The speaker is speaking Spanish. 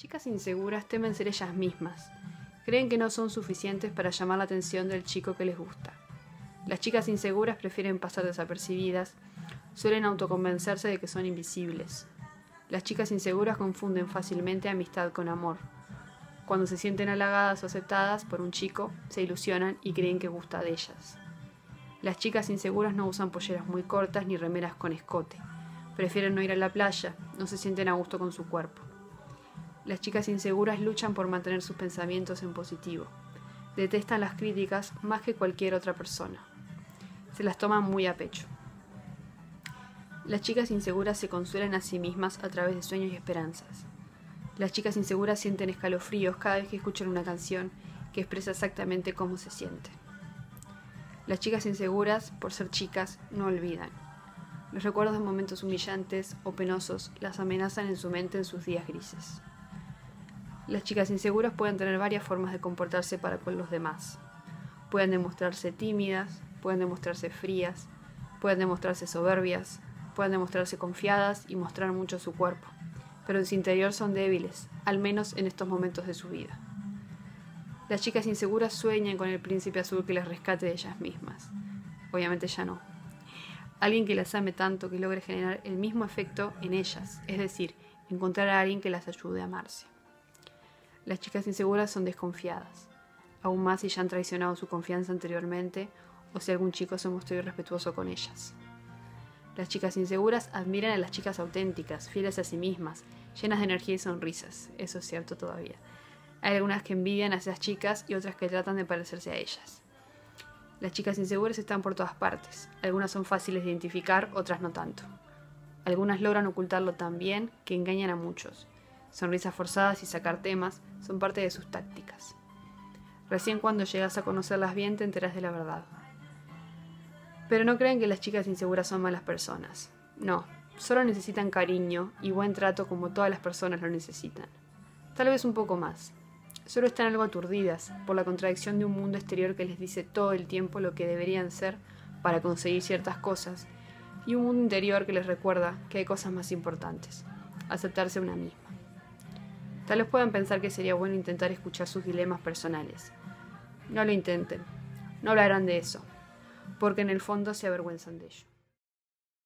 chicas inseguras temen ser ellas mismas. Creen que no son suficientes para llamar la atención del chico que les gusta. Las chicas inseguras prefieren pasar desapercibidas, suelen autoconvencerse de que son invisibles. Las chicas inseguras confunden fácilmente amistad con amor. Cuando se sienten halagadas o aceptadas por un chico, se ilusionan y creen que gusta de ellas. Las chicas inseguras no usan polleras muy cortas ni remeras con escote. Prefieren no ir a la playa, no se sienten a gusto con su cuerpo. Las chicas inseguras luchan por mantener sus pensamientos en positivo. Detestan las críticas más que cualquier otra persona. Se las toman muy a pecho. Las chicas inseguras se consuelan a sí mismas a través de sueños y esperanzas. Las chicas inseguras sienten escalofríos cada vez que escuchan una canción que expresa exactamente cómo se siente. Las chicas inseguras, por ser chicas, no olvidan. Los recuerdos de momentos humillantes o penosos las amenazan en su mente en sus días grises. Las chicas inseguras pueden tener varias formas de comportarse para con los demás. Pueden demostrarse tímidas, pueden demostrarse frías, pueden demostrarse soberbias, pueden demostrarse confiadas y mostrar mucho su cuerpo, pero en su interior son débiles, al menos en estos momentos de su vida. Las chicas inseguras sueñan con el príncipe azul que les rescate de ellas mismas. Obviamente ya no. Alguien que las ame tanto que logre generar el mismo efecto en ellas, es decir, encontrar a alguien que las ayude a amarse. Las chicas inseguras son desconfiadas, aún más si ya han traicionado su confianza anteriormente o si algún chico se mostró irrespetuoso con ellas. Las chicas inseguras admiran a las chicas auténticas, fieles a sí mismas, llenas de energía y sonrisas, eso es cierto todavía. Hay algunas que envidian a esas chicas y otras que tratan de parecerse a ellas. Las chicas inseguras están por todas partes, algunas son fáciles de identificar, otras no tanto. Algunas logran ocultarlo tan bien que engañan a muchos, sonrisas forzadas y sacar temas son parte de sus tácticas. Recién cuando llegas a conocerlas bien te enteras de la verdad. Pero no creen que las chicas inseguras son malas personas. No, solo necesitan cariño y buen trato como todas las personas lo necesitan. Tal vez un poco más. Solo están algo aturdidas por la contradicción de un mundo exterior que les dice todo el tiempo lo que deberían ser para conseguir ciertas cosas y un mundo interior que les recuerda que hay cosas más importantes, aceptarse una misma. Tal vez puedan pensar que sería bueno intentar escuchar sus dilemas personales. No lo intenten. No hablarán de eso, porque en el fondo se avergüenzan de ello.